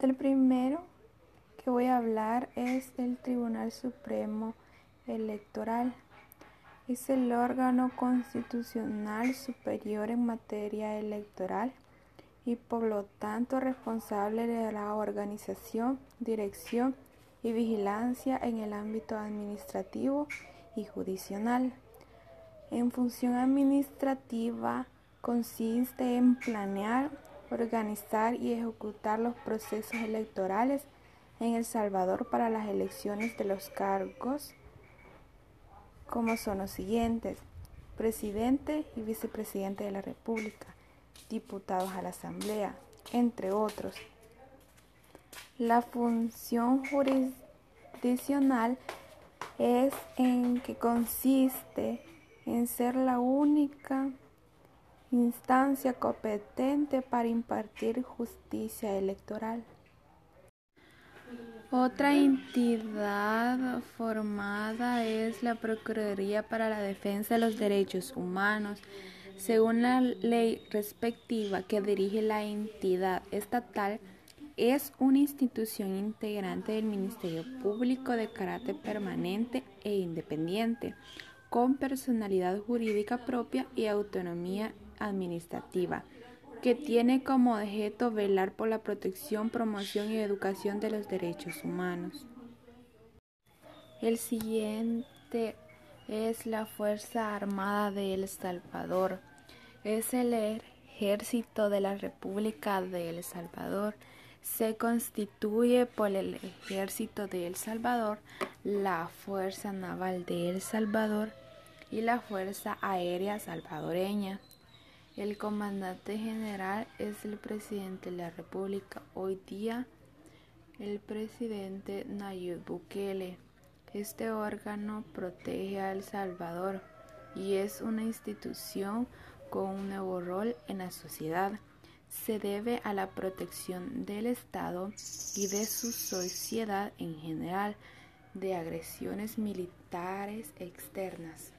El primero que voy a hablar es el Tribunal Supremo Electoral. Es el órgano constitucional superior en materia electoral y por lo tanto responsable de la organización, dirección y vigilancia en el ámbito administrativo y judicial. En función administrativa consiste en planear, organizar y ejecutar los procesos electorales en El Salvador para las elecciones de los cargos como son los siguientes, presidente y vicepresidente de la República, diputados a la Asamblea, entre otros. La función jurisdiccional es en que consiste en ser la única instancia competente para impartir justicia electoral. Otra entidad formada es la Procuraduría para la Defensa de los Derechos Humanos. Según la ley respectiva que dirige la entidad estatal, es una institución integrante del Ministerio Público de carácter permanente e independiente, con personalidad jurídica propia y autonomía administrativa, que tiene como objeto velar por la protección, promoción y educación de los derechos humanos. El siguiente es la Fuerza Armada de El Salvador. Es el ejército de la República de El Salvador. Se constituye por el ejército de El Salvador, la Fuerza Naval de El Salvador y la Fuerza Aérea Salvadoreña. El comandante general es el presidente de la República, hoy día el presidente Nayib Bukele. Este órgano protege a El Salvador y es una institución con un nuevo rol en la sociedad. Se debe a la protección del Estado y de su sociedad en general de agresiones militares externas.